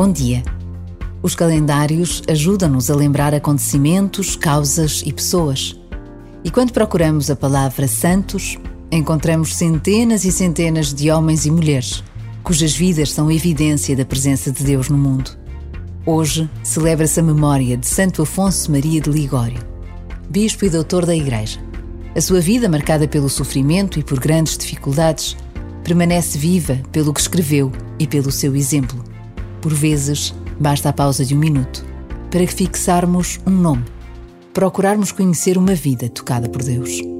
Bom dia. Os calendários ajudam-nos a lembrar acontecimentos, causas e pessoas. E quando procuramos a palavra santos, encontramos centenas e centenas de homens e mulheres cujas vidas são evidência da presença de Deus no mundo. Hoje celebra-se a memória de Santo Afonso Maria de Ligório, bispo e doutor da Igreja. A sua vida, marcada pelo sofrimento e por grandes dificuldades, permanece viva pelo que escreveu e pelo seu exemplo. Por vezes, basta a pausa de um minuto para fixarmos um nome, procurarmos conhecer uma vida tocada por Deus.